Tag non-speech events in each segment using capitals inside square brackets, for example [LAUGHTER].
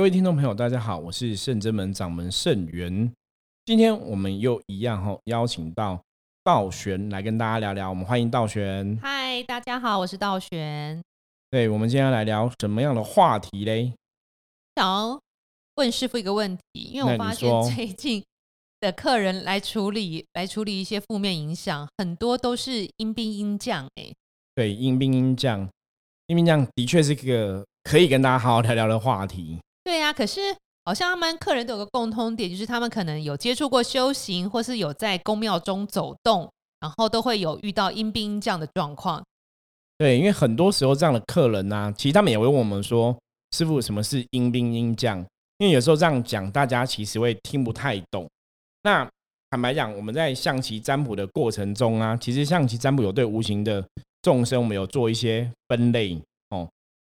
各位听众朋友，大家好，我是圣真门掌门圣元。今天我们又一样哈，邀请到道玄来跟大家聊聊。我们欢迎道玄。嗨，大家好，我是道玄。对，我们今天来聊什么样的话题嘞？想要问师傅一个问题，因为我发现最近的客人来处理来处理一些负面影响，很多都是阴兵阴将哎。对，阴兵阴将，阴兵将的确是一个可以跟大家好好聊聊的话题。对呀，可是好像他们客人都有个共通点，就是他们可能有接触过修行，或是有在宫庙中走动，然后都会有遇到阴兵阴将的状况。对，因为很多时候这样的客人呢，其实他们也会问我们说：“师傅，什么是阴兵阴将？”因为有时候这样讲，大家其实会听不太懂。那坦白讲，我们在象棋占卜的过程中啊，其实象棋占卜有对无形的众生，我们有做一些分类。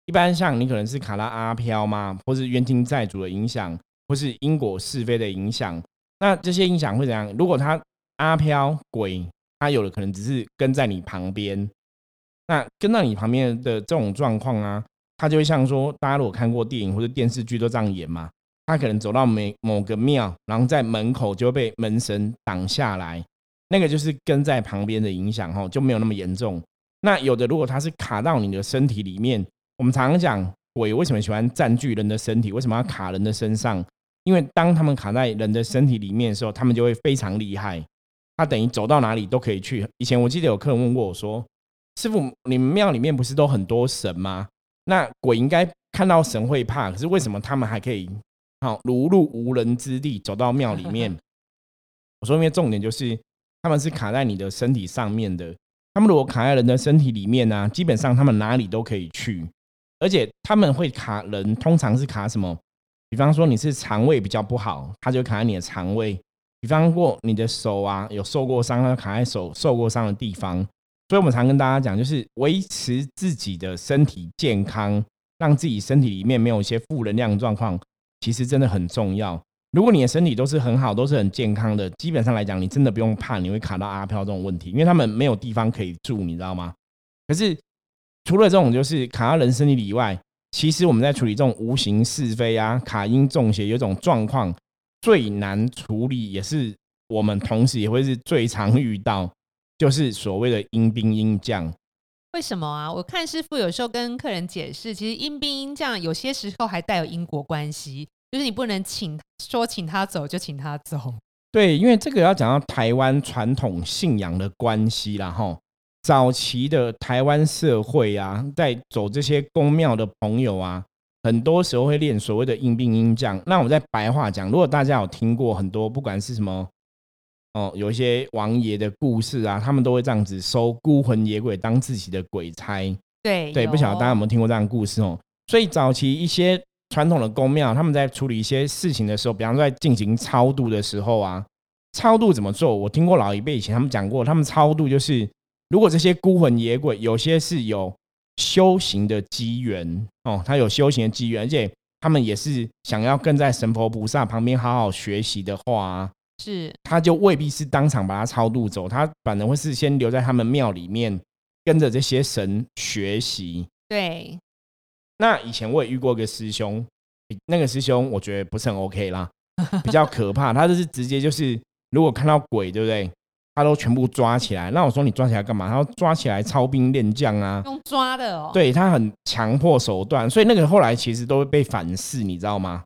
一般像你可能是卡拉阿飘嘛，或是冤亲债主的影响，或是因果是非的影响。那这些影响会怎样？如果他阿飘鬼，他有的可能只是跟在你旁边，那跟到你旁边的这种状况啊，他就会像说，大家如果看过电影或者电视剧都这样演嘛，他可能走到每某个庙，然后在门口就会被门神挡下来，那个就是跟在旁边的影响哈，就没有那么严重。那有的如果他是卡到你的身体里面。我们常常讲鬼为什么喜欢占据人的身体？为什么要卡人的身上？因为当他们卡在人的身体里面的时候，他们就会非常厉害。他等于走到哪里都可以去。以前我记得有客人问过我说：“师傅，你们庙里面不是都很多神吗？那鬼应该看到神会怕，可是为什么他们还可以好如入无人之地走到庙里面？” [LAUGHS] 我说：“因为重点就是他们是卡在你的身体上面的。他们如果卡在人的身体里面呢，基本上他们哪里都可以去。”而且他们会卡人，通常是卡什么？比方说你是肠胃比较不好，他就卡在你的肠胃；比方过你的手啊有受过伤，他卡在手受过伤的地方。所以我们常跟大家讲，就是维持自己的身体健康，让自己身体里面没有一些负能量状况，其实真的很重要。如果你的身体都是很好，都是很健康的，基本上来讲，你真的不用怕你会卡到阿飘这种问题，因为他们没有地方可以住，你知道吗？可是。除了这种就是卡到人身体里外，其实我们在处理这种无形是非啊、卡因中邪，有种状况最难处理，也是我们同时也会是最常遇到，就是所谓的阴兵阴将。为什么啊？我看师傅有时候跟客人解释，其实阴兵阴将有些时候还带有因果关系，就是你不能请说请他走就请他走。对，因为这个要讲到台湾传统信仰的关系啦，哈。早期的台湾社会啊，在走这些宫庙的朋友啊，很多时候会练所谓的阴兵阴将。那我在白话讲，如果大家有听过很多，不管是什么哦，有一些王爷的故事啊，他们都会这样子收孤魂野鬼当自己的鬼差。对对，不晓得大家有没有听过这样的故事哦？所以早期一些传统的宫庙，他们在处理一些事情的时候，比方说在进行超度的时候啊，超度怎么做？我听过老一辈以前他们讲过，他们超度就是。如果这些孤魂野鬼有些是有修行的机缘哦，他有修行的机缘，而且他们也是想要跟在神佛菩萨旁边好好学习的话，是他就未必是当场把他超度走，他反而会是先留在他们庙里面跟着这些神学习。对，那以前我也遇过一个师兄，那个师兄我觉得不是很 OK 啦，比较可怕，他就是直接就是如果看到鬼，对不对？他都全部抓起来，那我说你抓起来干嘛？他说抓起来操兵练将啊，用抓的哦。对他很强迫手段，所以那个后来其实都会被反噬，你知道吗？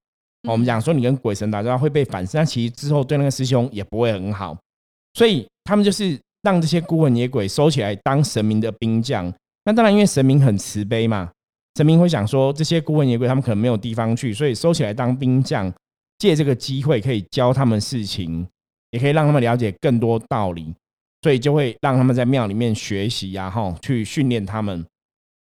我们讲说你跟鬼神打交道会被反噬，但其实之后对那个师兄也不会很好，所以他们就是让这些孤魂野鬼收起来当神明的兵将。那当然，因为神明很慈悲嘛，神明会想说这些孤魂野鬼他们可能没有地方去，所以收起来当兵将，借这个机会可以教他们事情。也可以让他们了解更多道理，所以就会让他们在庙里面学习呀，哈，去训练他们。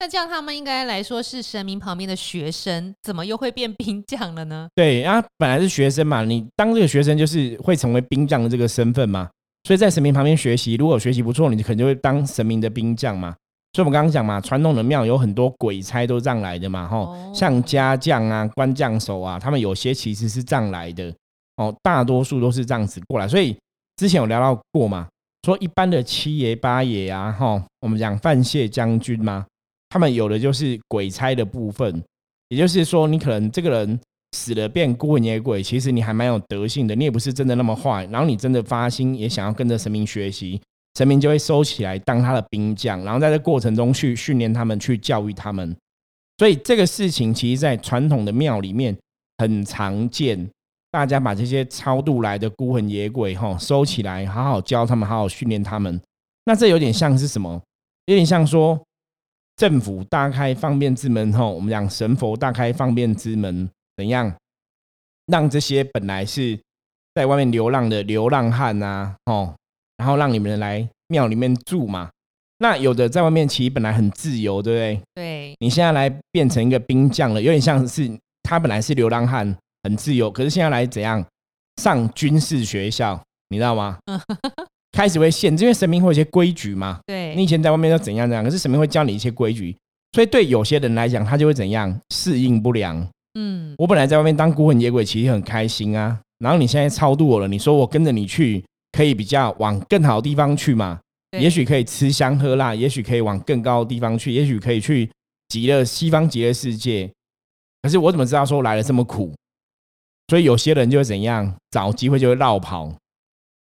那这样他们应该来说是神明旁边的学生，怎么又会变兵将了呢？对啊，本来是学生嘛，你当这个学生就是会成为兵将的这个身份嘛。所以在神明旁边学习，如果学习不错，你可能就会当神明的兵将嘛。所以我们刚刚讲嘛，传统的庙有很多鬼差都这样来的嘛，哈，像家将啊、官将手啊，他们有些其实是这样来的。哦，大多数都是这样子过来，所以之前有聊到过嘛，说一般的七爷八爷啊，哈，我们讲范谢将军嘛，他们有的就是鬼差的部分，也就是说，你可能这个人死了变孤魂野鬼，其实你还蛮有德性的，你也不是真的那么坏。然后你真的发心也想要跟着神明学习，神明就会收起来当他的兵将，然后在这过程中去训练他们，去教育他们。所以这个事情其实，在传统的庙里面很常见，大家把这些超度来的孤魂野鬼哈收起来，好好教他们，好好训练他们。那这有点像是什么？有点像说。政府大开方便之门后，我们讲神佛大开方便之门，怎样让这些本来是在外面流浪的流浪汉呐，哦，然后让你们来庙里面住嘛？那有的在外面其实本来很自由，对不对？对。你现在来变成一个兵将了，有点像是他本来是流浪汉，很自由，可是现在来怎样上军事学校，你知道吗？[LAUGHS] 开始会限制，因为神明会有一些规矩嘛。对，你以前在外面要怎样怎样，可是神明会教你一些规矩，所以对有些人来讲，他就会怎样适应不良。嗯，我本来在外面当孤魂野鬼，其实很开心啊。然后你现在超度我了，你说我跟着你去，可以比较往更好的地方去嘛？也许可以吃香喝辣，也许可以往更高的地方去，也许可以去极乐西方极乐世界。可是我怎么知道说来了这么苦？所以有些人就会怎样，找机会就会绕跑。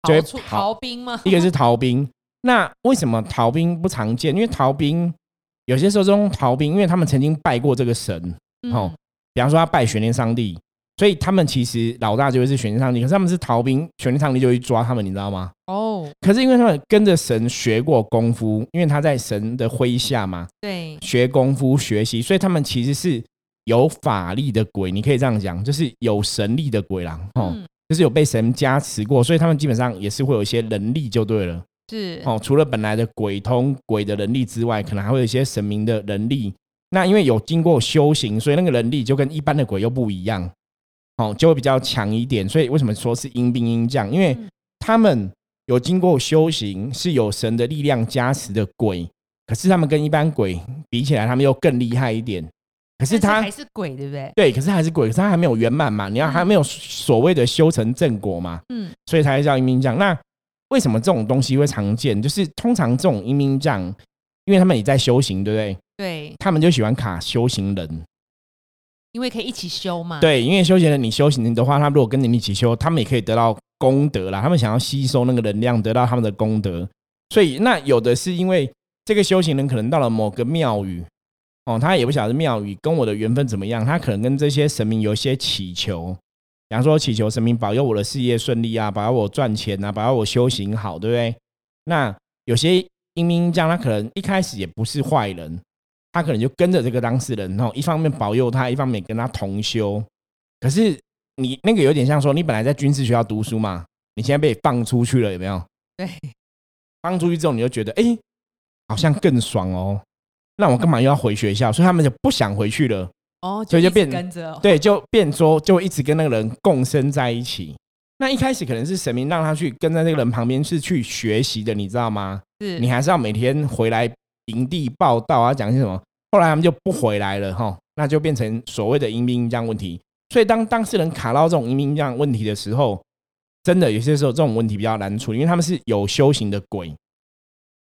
就会逃兵吗？[LAUGHS] 一个是逃兵，那为什么逃兵不常见？因为逃兵有些时候这种逃兵，因为他们曾经拜过这个神，哦，比方说他拜玄天上帝，所以他们其实老大就会是玄天上帝，可是他们是逃兵，玄天上帝就会抓他们，你知道吗？哦，可是因为他们跟着神学过功夫，因为他在神的麾下嘛，对，学功夫学习，所以他们其实是有法力的鬼，你可以这样讲，就是有神力的鬼啦，哦。就是有被神加持过，所以他们基本上也是会有一些能力就对了。是哦，除了本来的鬼通鬼的能力之外，可能还会有一些神明的能力。那因为有经过修行，所以那个能力就跟一般的鬼又不一样，哦，就会比较强一点。所以为什么说是阴兵阴将？因为他们有经过修行，是有神的力量加持的鬼，可是他们跟一般鬼比起来，他们又更厉害一点。可是他还是鬼，对不对？对，可是还是鬼，可是他还没有圆满嘛？你要还没有所谓的修成正果嘛？嗯，所以才叫阴兵将。那为什么这种东西会常见？就是通常这种阴兵将，因为他们也在修行，对不对？对，他们就喜欢卡修行人，因为可以一起修嘛。对，因为修行人你修行人的话，他如果跟你一起修，他们也可以得到功德啦。他们想要吸收那个能量，得到他们的功德。所以那有的是因为这个修行人可能到了某个庙宇。哦，他也不晓得庙宇跟我的缘分怎么样，他可能跟这些神明有一些祈求，比方说祈求神明保佑我的事业顺利啊，保佑我赚钱啊，保佑我修行好，对不对？那有些阴兵将他可能一开始也不是坏人，他可能就跟着这个当事人，然后一方面保佑他，一方面跟他同修。可是你那个有点像说，你本来在军事学校读书嘛，你现在被放出去了，有没有？对，放出去之后你就觉得，哎，好像更爽哦。那我干嘛又要回学校？所以他们就不想回去了。哦，所以就变跟着，对，就变说就一直跟那个人共生在一起。那一开始可能是神明让他去跟在那个人旁边是去学习的，你知道吗？是你还是要每天回来营地报道啊，讲些什么？后来他们就不回来了哈，那就变成所谓的阴兵这样问题。所以当当事人卡到这种阴兵这样问题的时候，真的有些时候这种问题比较难处理，因为他们是有修行的鬼。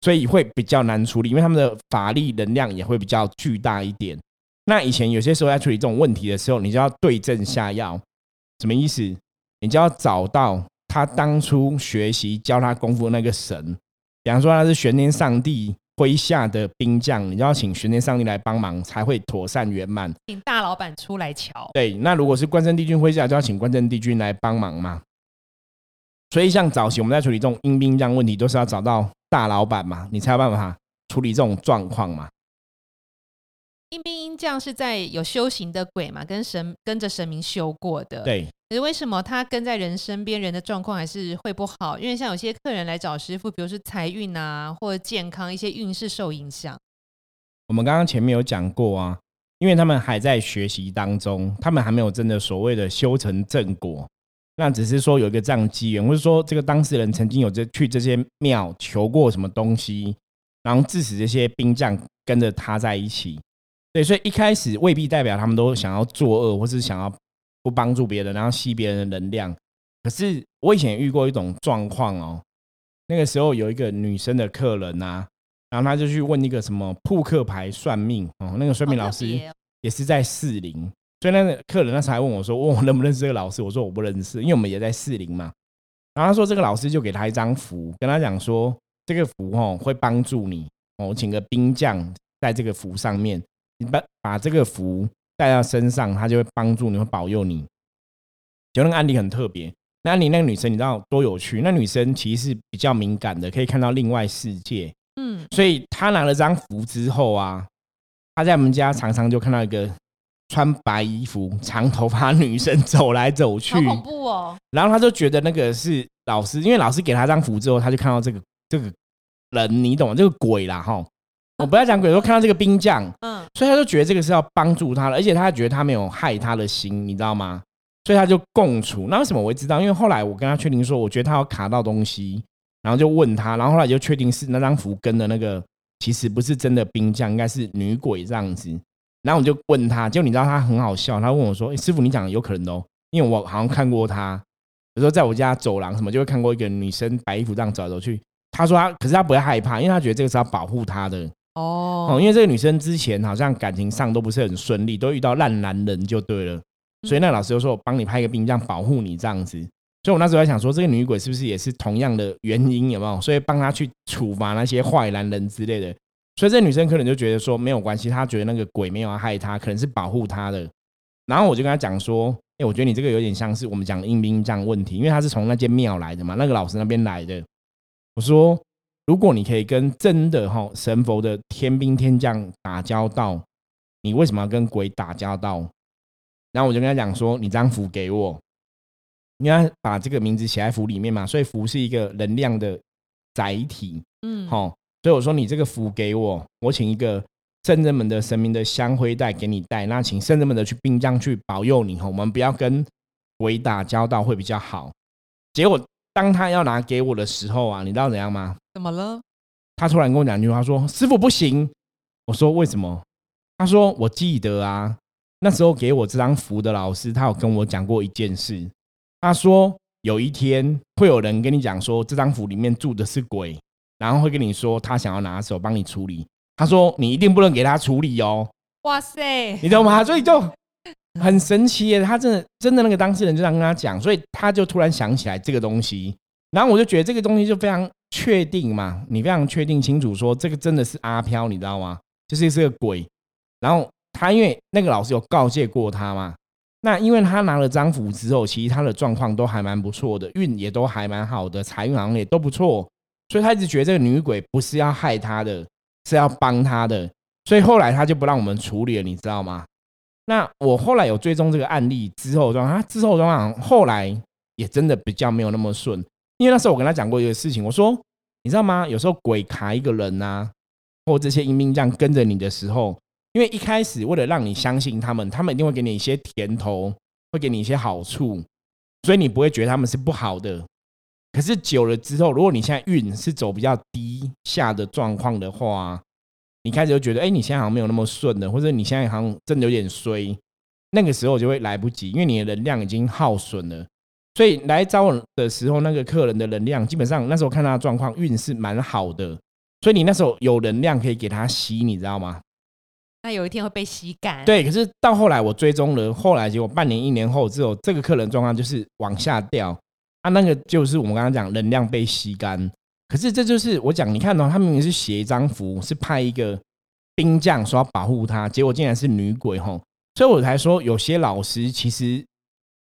所以会比较难处理，因为他们的法力能量也会比较巨大一点。那以前有些时候在处理这种问题的时候，你就要对症下药，什么意思？你就要找到他当初学习教他功夫那个神，比方说他是玄天上帝麾下的兵将，你就要请玄天上帝来帮忙，才会妥善圆满。请大老板出来瞧。对，那如果是关圣帝君麾下，就要请关圣帝君来帮忙嘛。所以像早期我们在处理这种阴兵将问题，都是要找到。大老板嘛，你才有办法处理这种状况嘛。阴兵阴将是在有修行的鬼嘛，跟神跟着神明修过的。对。可是为什么他跟在人身边，人的状况还是会不好？因为像有些客人来找师傅，比如说财运啊，或者健康一些运势受影响。我们刚刚前面有讲过啊，因为他们还在学习当中，他们还没有真的所谓的修成正果。那只是说有一个这样机缘，或者说这个当事人曾经有这去这些庙求过什么东西，然后致使这些兵将跟着他在一起。对，所以一开始未必代表他们都想要作恶，或是想要不帮助别人，然后吸别人的能量。可是我以前遇过一种状况哦，那个时候有一个女生的客人呐，然后他就去问一个什么扑克牌算命哦，那个算命老师也是在四零。所以那个客人那时候还问我说：“问我认不认识这个老师？”我说：“我不认识，因为我们也在士林嘛。”然后他说：“这个老师就给他一张符，跟他讲说，这个符哦会帮助你哦，请个兵将在这个符上面，你把把这个符带到身上，他就会帮助你，会保佑你。”就那个案例很特别。那你那个女生你知道多有趣？那女生其实是比较敏感的，可以看到另外世界。嗯，所以她拿了张符之后啊，她在我们家常常就看到一个穿白衣服、长头发女生走来走去，好恐怖哦。然后他就觉得那个是老师，因为老师给他张符之后，他就看到这个这个人，你懂吗这个鬼啦哈。我不要讲鬼，说看到这个兵将，嗯，所以他就觉得这个是要帮助他了，而且他觉得他没有害他的心，你知道吗？所以他就共处。那为什么我会知道？因为后来我跟他确定说，我觉得他要卡到东西，然后就问他，然后后来就确定是那张符跟的那个，其实不是真的兵将，应该是女鬼这样子。然后我就问他，就你知道他很好笑，他问我说：“师傅，你讲有可能哦，因为我好像看过他，有时候在我家走廊什么，就会看过一个女生白衣服这样走来走去。”他说他，可是他不会害怕，因为他觉得这个是要保护他的哦。哦，因为这个女生之前好像感情上都不是很顺利，都遇到烂男人就对了。所以那老师就说：“我帮你派个兵，这样保护你这样子。”所以我那时候在想说，这个女鬼是不是也是同样的原因？有没有？所以帮她去处罚那些坏男人之类的。所以这女生可能就觉得说没有关系，她觉得那个鬼没有要害她，可能是保护她的。然后我就跟她讲说：“哎，我觉得你这个有点像是我们讲阴兵这样问题，因为她是从那间庙来的嘛，那个老师那边来的。”我说：“如果你可以跟真的哈神佛的天兵天将打交道，你为什么要跟鬼打交道？”然后我就跟她讲说：“你这张符给我，你要把这个名字写在符里面嘛。所以符是一个能量的载体，嗯，好。所以我说你这个符给我，我请一个圣人们的神明的香灰袋给你带。那请圣人们的去兵将去保佑你，我们不要跟鬼打交道会比较好。结果当他要拿给我的时候啊，你知道怎样吗？怎么了？他突然跟我讲一句话说：师傅不行。我说为什么？他说我记得啊。”那时候给我这张符的老师，他有跟我讲过一件事。他说有一天会有人跟你讲说，这张符里面住的是鬼，然后会跟你说他想要拿手帮你处理。他说你一定不能给他处理哦。哇塞，你知道吗？所以就很神奇耶。他真的真的那个当事人就这样跟他讲，所以他就突然想起来这个东西。然后我就觉得这个东西就非常确定嘛，你非常确定清楚说这个真的是阿飘，你知道吗？就是是个鬼，然后。他因为那个老师有告诫过他嘛，那因为他拿了张符之后，其实他的状况都还蛮不错的，运也都还蛮好的，财运好像也都不错，所以他一直觉得这个女鬼不是要害他的，是要帮他的，所以后来他就不让我们处理了，你知道吗？那我后来有追踪这个案例之后状况，他之后状况后来也真的比较没有那么顺，因为那时候我跟他讲过一个事情，我说你知道吗？有时候鬼卡一个人呐，或这些阴兵将跟着你的时候。因为一开始为了让你相信他们，他们一定会给你一些甜头，会给你一些好处，所以你不会觉得他们是不好的。可是久了之后，如果你现在运是走比较低下的状况的话，你开始就觉得，哎，你现在好像没有那么顺的，或者你现在好像真的有点衰，那个时候就会来不及，因为你的能量已经耗损了。所以来找我的时候，那个客人的能量基本上那时候看他的状况，运是蛮好的，所以你那时候有能量可以给他吸，你知道吗？那有一天会被吸干。对，可是到后来我追踪了，后来结果半年、一年后之后，这个客人状况就是往下掉。啊，那个就是我们刚刚讲能量被吸干。可是这就是我讲，你看到他明明是写一张符，是派一个兵将说要保护他，结果竟然是女鬼吼。所以我才说，有些老师其实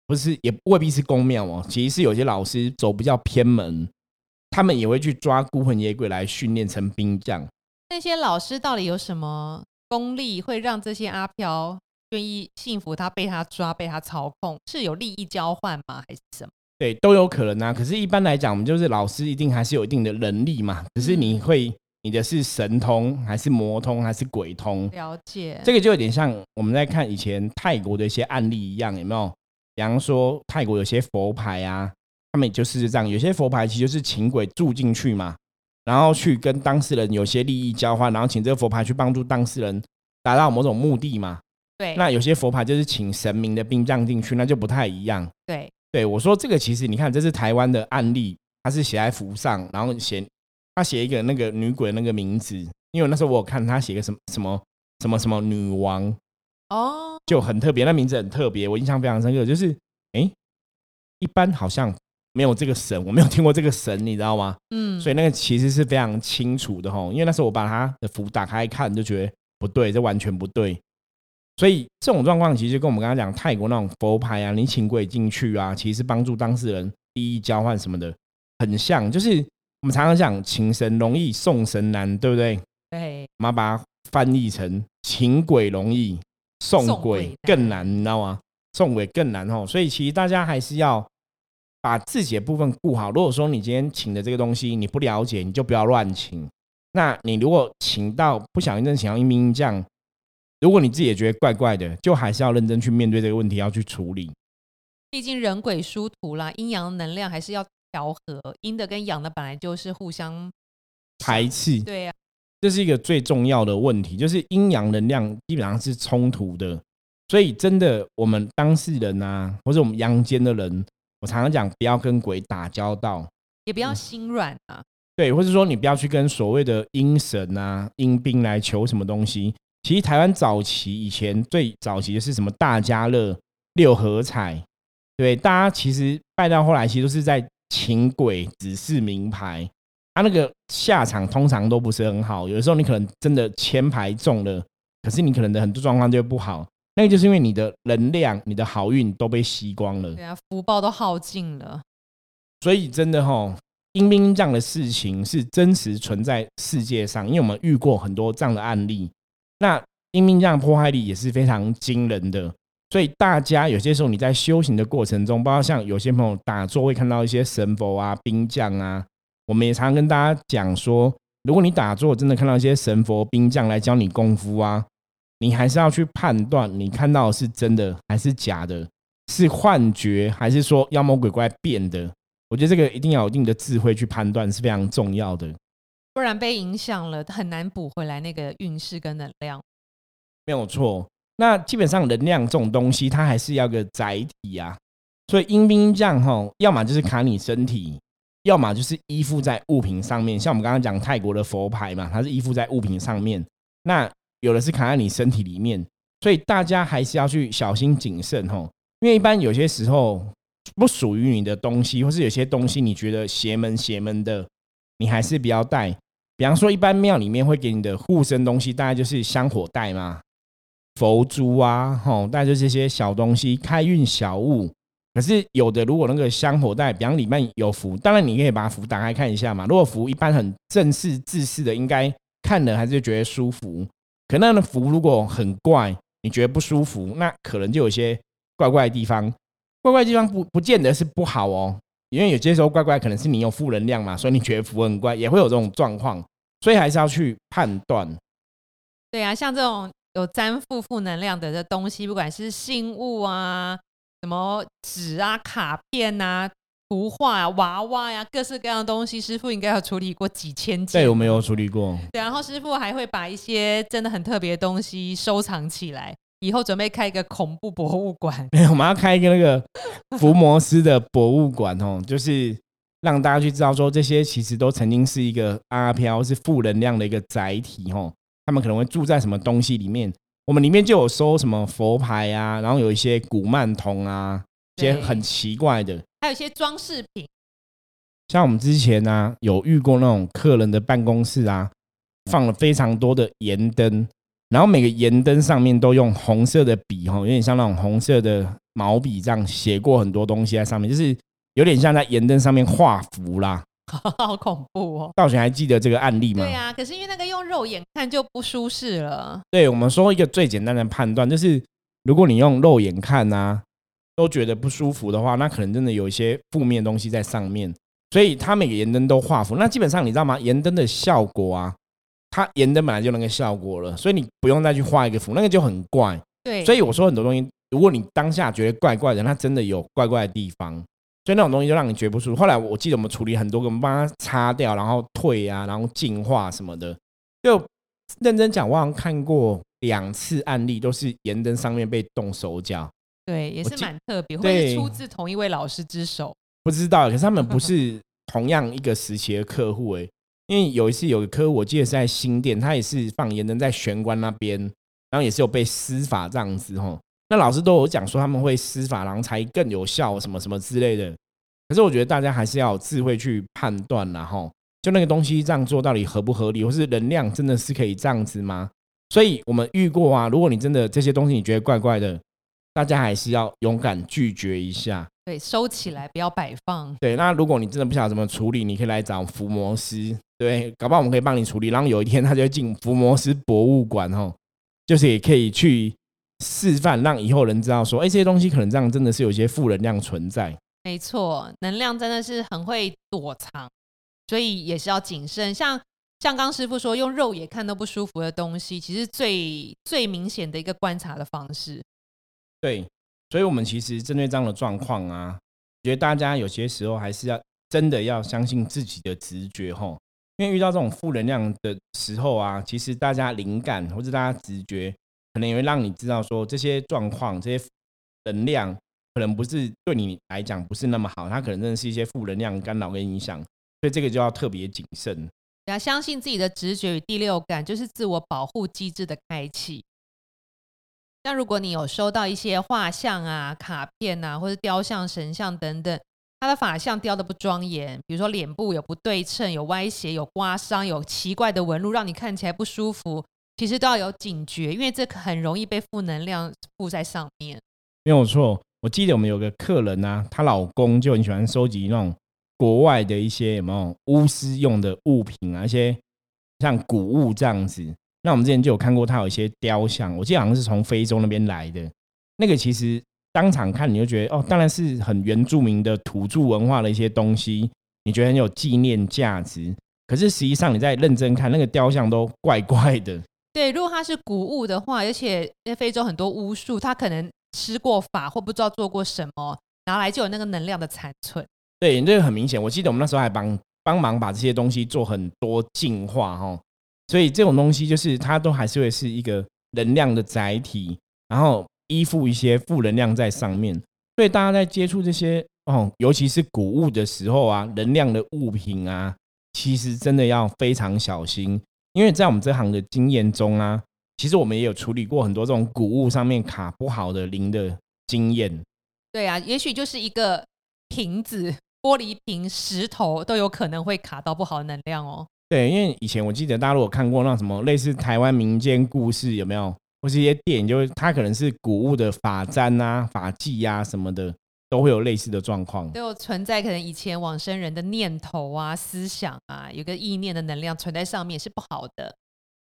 不是，也未必是公庙哦，其实是有些老师走比较偏门，他们也会去抓孤魂野鬼来训练成兵将。那些老师到底有什么？功力会让这些阿飘愿意信服他，被他抓，被他操控，是有利益交换吗？还是什么？对，都有可能啊。可是，一般来讲，我们就是老师一定还是有一定的能力嘛。只是你会，你的是神通，还是魔通，还是鬼通？了解。这个就有点像我们在看以前泰国的一些案例一样，有没有？比方说，泰国有些佛牌啊，他们就是这样。有些佛牌其实就是请鬼住进去嘛。然后去跟当事人有些利益交换，然后请这个佛牌去帮助当事人达到某种目的嘛？对。那有些佛牌就是请神明的兵将进去，那就不太一样。对。对，我说这个其实你看，这是台湾的案例，他是写在符上，然后写他写一个那个女鬼那个名字，因为那时候我有看他写个什么什么什么什么女王哦，就很特别，那名字很特别，我印象非常深刻。就是哎，一般好像没有这个神，我没有听过这个神，你知道吗？嗯，所以那个其实是非常清楚的哈。因为那时候我把他的符打开看，就觉得不对，这完全不对。所以这种状况其实跟我们刚刚讲泰国那种佛牌啊，你请鬼进去啊，其实帮助当事人利益交换什么的很像。就是我们常常讲请神容易送神难，对不对？对。我们把它翻译成请鬼容易送鬼更难，你知道吗？送鬼更难哦。所以其实大家还是要把自己的部分顾好。如果说你今天请的这个东西你不了解，你就不要乱请。那你如果请到不小心真请到阴兵这样。如果你自己也觉得怪怪的，就还是要认真去面对这个问题，要去处理。毕竟人鬼殊途啦，阴阳能量还是要调和，阴的跟阳的本来就是互相排斥。对呀，这是一个最重要的问题，就是阴阳能量基本上是冲突的。所以真的，我们当事人啊，或者我们阳间的人，我常常讲，不要跟鬼打交道，也不要心软啊。对，或者说你不要去跟所谓的阴神啊、阴兵来求什么东西。其实台湾早期以前最早期的是什么大家乐、六合彩，对，大家其实拜到后来，其实都是在请鬼指示名牌，他那个下场通常都不是很好。有的时候你可能真的签牌中了，可是你可能的很多状况就不好，那个就是因为你的能量、你的好运都被吸光了，对啊，福报都耗尽了。所以真的哈，阴兵这样的事情是真实存在世界上，因为我们遇过很多这样的案例。那阴兵这样破坏力也是非常惊人的，所以大家有些时候你在修行的过程中，包括像有些朋友打坐会看到一些神佛啊、兵将啊，我们也常常跟大家讲说，如果你打坐真的看到一些神佛兵将来教你功夫啊，你还是要去判断你看到是真的还是假的，是幻觉还是说妖魔鬼怪变的？我觉得这个一定要有一定的智慧去判断是非常重要的。不然被影响了，很难补回来那个运势跟能量。没有错，那基本上能量这种东西，它还是要个载体啊。所以阴兵将哈，要么就是卡你身体，要么就是依附在物品上面。像我们刚刚讲泰国的佛牌嘛，它是依附在物品上面。那有的是卡在你身体里面，所以大家还是要去小心谨慎哈。因为一般有些时候不属于你的东西，或是有些东西你觉得邪门邪门的，你还是不要带。比方说，一般庙里面会给你的护身东西，大概就是香火袋嘛、佛珠啊，吼，大概就这些小东西，开运小物。可是有的，如果那个香火袋，比方里面有符，当然你可以把符打开看一下嘛。如果符一般很正式、自式的，应该看了还是觉得舒服。可那的符如果很怪，你觉得不舒服，那可能就有些怪怪的地方。怪怪的地方不不见得是不好哦。因为有些时候怪怪，可能是你有负能量嘛，所以你觉得符很怪，也会有这种状况，所以还是要去判断。对啊，像这种有沾负负能量的这东西，不管是信物啊、什么纸啊、卡片啊、图画啊、娃娃呀，各式各样的东西，师傅应该有处理过几千件。对，我没有处理过。对，然后师傅还会把一些真的很特别的东西收藏起来。以后准备开一个恐怖博物馆，[LAUGHS] 没有，我们要开一个那个 [LAUGHS] 福摩斯的博物馆哦，就是让大家去知道说这些其实都曾经是一个阿飘，是负能量的一个载体哦。他们可能会住在什么东西里面？我们里面就有收什么佛牌啊，然后有一些古曼童啊，一些很奇怪的，还有一些装饰品。像我们之前呢，有遇过那种客人的办公室啊，放了非常多的盐灯。然后每个盐灯上面都用红色的笔，哈，有点像那种红色的毛笔这样写过很多东西在上面，就是有点像在盐灯上面画符啦。[LAUGHS] 好恐怖哦！道玄还记得这个案例吗？对啊，可是因为那个用肉眼看就不舒适了。对我们说一个最简单的判断，就是如果你用肉眼看啊，都觉得不舒服的话，那可能真的有一些负面东西在上面。所以它每个盐灯都画符，那基本上你知道吗？盐灯的效果啊。它盐灯本来就那个效果了，所以你不用再去画一个符，那个就很怪。对，所以我说很多东西，如果你当下觉得怪怪的，它真的有怪怪的地方，所以那种东西就让你觉不舒服。后来我记得我们处理很多个，我们帮它擦掉，然后退啊，然后净化什么的。就认真讲，我好像看过两次案例，都是盐灯上面被动手脚。对，也是蛮特别，会是出自同一位老师之手。不知道，可是他们不是同样一个时期的客户哎。因为有一次有个客户，我记得是在新店，他也是放盐灯在玄关那边，然后也是有被施法这样子吼。那老师都有讲说他们会施法，然后才更有效，什么什么之类的。可是我觉得大家还是要有智慧去判断，然后就那个东西这样做到底合不合理，或是能量真的是可以这样子吗？所以我们遇过啊，如果你真的这些东西你觉得怪怪的，大家还是要勇敢拒绝一下。对，收起来，不要摆放。对，那如果你真的不晓得怎么处理，你可以来找伏魔师，对，搞不好我们可以帮你处理。然后有一天他就进伏魔师博物馆，哦，就是也可以去示范，让以后人知道说，哎，这些东西可能这样真的是有一些负能量存在。没错，能量真的是很会躲藏，所以也是要谨慎。像像刚师傅说，用肉眼看都不舒服的东西，其实最最明显的一个观察的方式。对。所以，我们其实针对这样的状况啊，觉得大家有些时候还是要真的要相信自己的直觉吼，因为遇到这种负能量的时候啊，其实大家灵感或者大家直觉，可能也会让你知道说这些状况、这些能量可能不是对你来讲不是那么好，它可能真的是一些负能量干扰跟影响，所以这个就要特别谨慎。要相信自己的直觉与第六感，就是自我保护机制的开启。那如果你有收到一些画像啊、卡片啊，或者雕像、神像等等，他的法像雕的不庄严，比如说脸部有不对称、有歪斜、有刮伤、有奇怪的纹路，让你看起来不舒服，其实都要有警觉，因为这很容易被负能量附在上面。没有错，我记得我们有个客人啊，她老公就很喜欢收集那种国外的一些有没有巫师用的物品啊，一些像古物这样子。那我们之前就有看过，他有一些雕像，我记得好像是从非洲那边来的。那个其实当场看你就觉得，哦，当然是很原住民的土著文化的一些东西，你觉得很有纪念价值。可是实际上你在认真看，那个雕像都怪怪的。对，如果它是古物的话，而且在非洲很多巫术，他可能施过法或不知道做过什么，拿来就有那个能量的残存。对，这个很明显。我记得我们那时候还帮帮忙把这些东西做很多净化，哈。所以这种东西就是它都还是会是一个能量的载体，然后依附一些负能量在上面。所以大家在接触这些哦，尤其是古物的时候啊，能量的物品啊，其实真的要非常小心。因为在我们这行的经验中啊，其实我们也有处理过很多这种古物上面卡不好的灵的经验。对啊，也许就是一个瓶子、玻璃瓶、石头都有可能会卡到不好的能量哦。对，因为以前我记得大家如果看过那什么类似台湾民间故事，有没有？或是一些电影，就是它可能是古物的法簪啊、法器呀什么的，都会有类似的状况。都有存在可能以前往生人的念头啊、思想啊，有个意念的能量存在上面是不好的。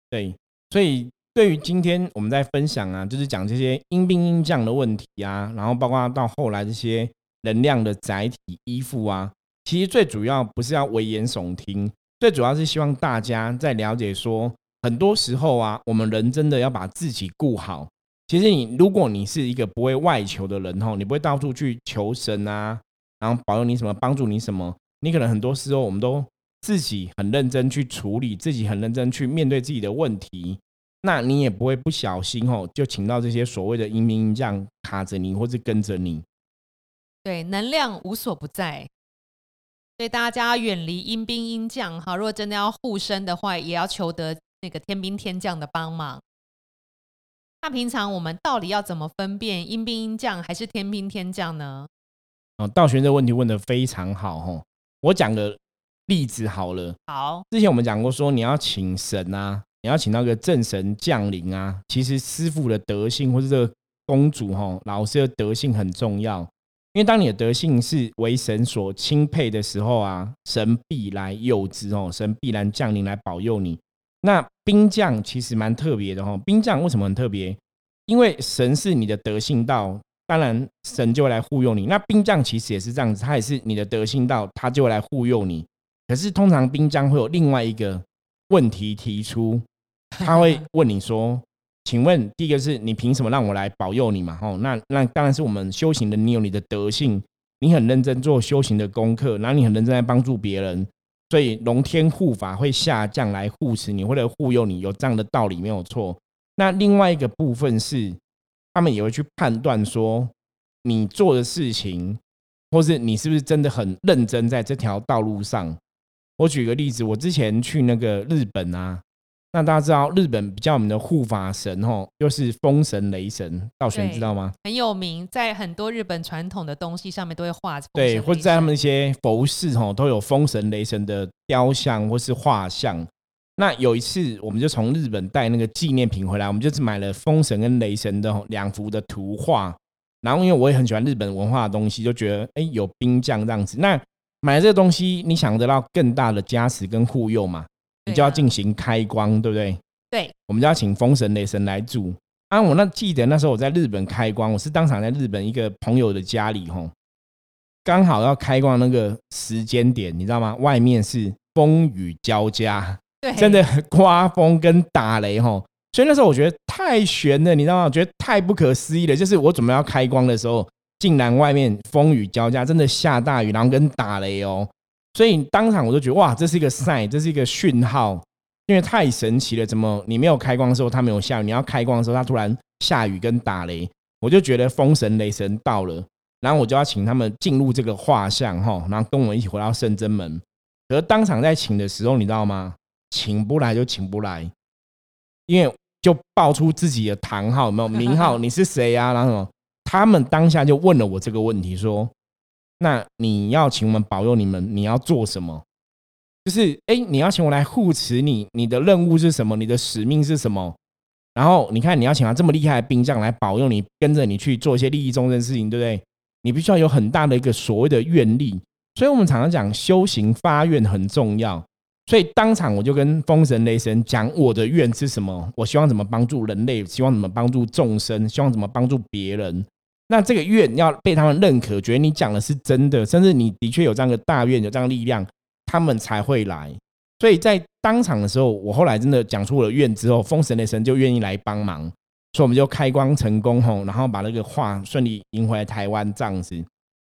对，所以对于今天我们在分享啊，就是讲这些阴兵阴将的问题啊，然后包括到后来这些能量的载体依附啊，其实最主要不是要危言耸听。最主要是希望大家在了解说，很多时候啊，我们人真的要把自己顾好。其实你如果你是一个不会外求的人吼，你不会到处去求神啊，然后保佑你什么，帮助你什么，你可能很多时候我们都自己很认真去处理，自己很认真去面对自己的问题，那你也不会不小心吼，就请到这些所谓的阴兵阴将卡着你，或是跟着你。对，能量无所不在。所以大家远离阴兵阴将哈，如果真的要护身的话，也要求得那个天兵天将的帮忙。那平常我们到底要怎么分辨阴兵阴将还是天兵天将呢？哦，道玄这个问题问的非常好哈，我讲个例子好了。好，之前我们讲过说，你要请神啊，你要请那个正神降临啊，其实师傅的德性或者这个公主哈老师的德性很重要。因为当你的德性是为神所钦佩的时候啊，神必来佑之哦，神必然降临来保佑你。那兵将其实蛮特别的哦，兵将为什么很特别？因为神是你的德性道，当然神就会来护佑你。那兵将其实也是这样子，他也是你的德性道，他就会来护佑你。可是通常兵将会有另外一个问题提出，他会问你说。请问，第一个是你凭什么让我来保佑你嘛？吼，那那当然是我们修行的，你有你的德性，你很认真做修行的功课，然后你很认真在帮助别人，所以龙天护法会下降来护持你，或者护佑你，有这样的道理没有错。那另外一个部分是，他们也会去判断说，你做的事情，或是你是不是真的很认真在这条道路上。我举个例子，我之前去那个日本啊。那大家知道日本比较有名的护法神吼，就是风神雷神，道玄对知道吗？很有名，在很多日本传统的东西上面都会画风对，或者在他们一些佛寺吼都有风神雷神的雕像或是画像。那有一次，我们就从日本带那个纪念品回来，我们就是买了风神跟雷神的两幅的图画。然后因为我也很喜欢日本文化的东西，就觉得哎有兵将这样子。那买了这个东西，你想得到更大的加持跟护佑嘛？你就要进行开光，对不对？对，我们就要请风神雷神来住。啊，我那记得那时候我在日本开光，我是当场在日本一个朋友的家里吼，刚好要开光那个时间点，你知道吗？外面是风雨交加，对，真的刮风跟打雷吼，所以那时候我觉得太悬了，你知道吗？我觉得太不可思议了。就是我准备要开光的时候，竟然外面风雨交加，真的下大雨，然后跟打雷哦。所以当场我就觉得哇，这是一个 sign，这是一个讯号，因为太神奇了。怎么你没有开光的时候它没有下雨，你要开光的时候它突然下雨跟打雷，我就觉得风神雷神到了，然后我就要请他们进入这个画像哈，然后跟我们一起回到圣真门。可是当场在请的时候，你知道吗？请不来就请不来，因为就报出自己的堂号有没有名号，[LAUGHS] 你是谁啊？然后什么？他们当下就问了我这个问题，说：“那你要请我们保佑你们，你要做什么？就是哎，你要请我来护持你，你的任务是什么？你的使命是什么？然后你看，你要请他这么厉害的兵将来保佑你，跟着你去做一些利益众生的事情，对不对？你必须要有很大的一个所谓的愿力。所以我们常常讲修行发愿很重要。所以当场我就跟风神雷神讲我的愿是什么，我希望怎么帮助人类，希望怎么帮助众生，希望怎么帮助别人。那这个愿要被他们认可，觉得你讲的是真的，甚至你的确有这样的大愿，有这样的力量，他们才会来。所以在当场的时候，我后来真的讲出我的愿之后，封神的神就愿意来帮忙，所以我们就开光成功吼，然后把那个画顺利迎回来台湾这样子。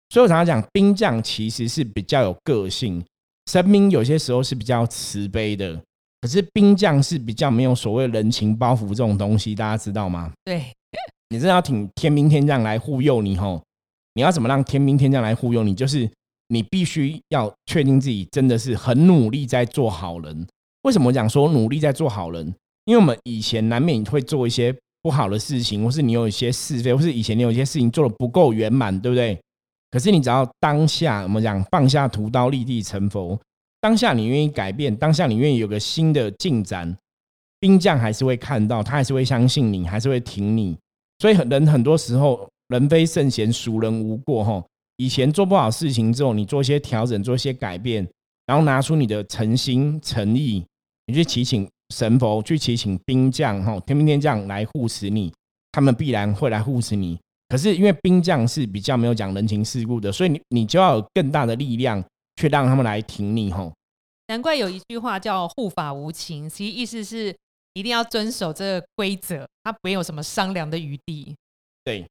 所以我常常讲，兵将其实是比较有个性，神明有些时候是比较慈悲的，可是兵将是比较没有所谓人情包袱这种东西，大家知道吗？对，你真的要请天兵天将来护佑你吼，你要怎么让天兵天将来护佑你？就是你必须要确定自己真的是很努力在做好人。为什么讲说努力在做好人？因为我们以前难免会做一些不好的事情，或是你有一些是非，或是以前你有一些事情做的不够圆满，对不对？可是你只要当下我们讲放下屠刀立地成佛，当下你愿意改变，当下你愿意有个新的进展，兵将还是会看到，他还是会相信你，还是会挺你。所以很人很多时候人非圣贤，孰人无过哈。以前做不好事情之后，你做一些调整，做一些改变，然后拿出你的诚心诚意，你去祈请神佛，去祈请兵将哈，天兵天将来护持你，他们必然会来护持你。可是因为兵将是比较没有讲人情世故的，所以你你就要有更大的力量去让他们来挺你吼。难怪有一句话叫“护法无情”，其实意思是一定要遵守这个规则，他没有什么商量的余地。对，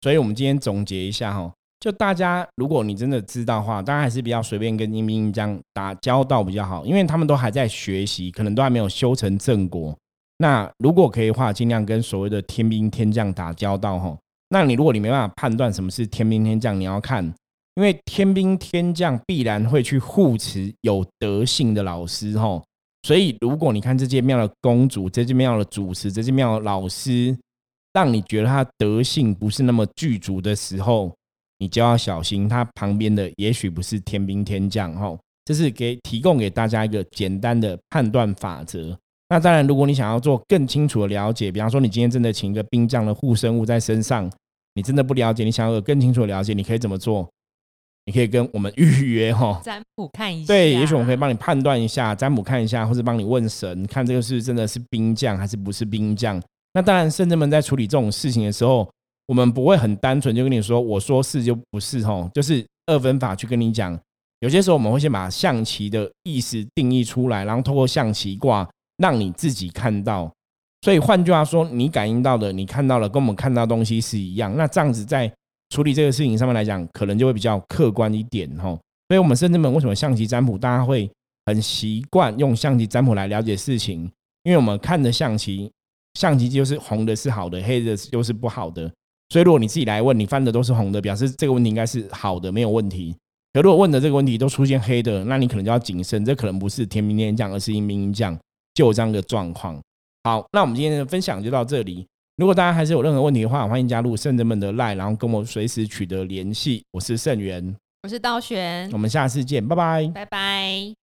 所以我们今天总结一下哈，就大家如果你真的知道的话，当然还是比较随便跟阴兵这样打交道比较好，因为他们都还在学习，可能都还没有修成正果。那如果可以的话，尽量跟所谓的天兵天将打交道哈。那你如果你没办法判断什么是天兵天将，你要看，因为天兵天将必然会去护持有德性的老师哈。所以如果你看这间庙的公主，这间庙的主持，这间庙的老师，让你觉得他德性不是那么具足的时候，你就要小心，他旁边的也许不是天兵天将哈。这是给提供给大家一个简单的判断法则。那当然，如果你想要做更清楚的了解，比方说你今天真的请一个兵将的护身物在身上，你真的不了解，你想要有更清楚的了解，你可以怎么做？你可以跟我们预约哈。[LAUGHS] 占卜看一下，对，也许我们可以帮你判断一下，占卜看一下，或者帮你问神，看这个是真的是兵将还是不是兵将。那当然，圣人们在处理这种事情的时候，我们不会很单纯就跟你说，我说是就不是吼，就是二分法去跟你讲。有些时候我们会先把象棋的意思定义出来，然后透过象棋卦让你自己看到。所以换句话说，你感应到的、你看到了，跟我们看到东西是一样。那这样子在处理这个事情上面来讲，可能就会比较客观一点吼。所以，我们甚至们为什么象棋占卜，大家会很习惯用象棋占卜来了解事情？因为我们看的象棋，象棋就是红的是好的，黑的就是不好的。所以，如果你自己来问，你翻的都是红的，表示这个问题应该是好的，没有问题。可如果问的这个问题都出现黑的，那你可能就要谨慎，这可能不是天兵天将，而是阴兵阴将。救这样的状况。好，那我们今天的分享就到这里。如果大家还是有任何问题的话，欢迎加入圣人们的 line，然后跟我随时取得联系。我是圣元，我是道玄我，们下次见，拜拜。拜拜。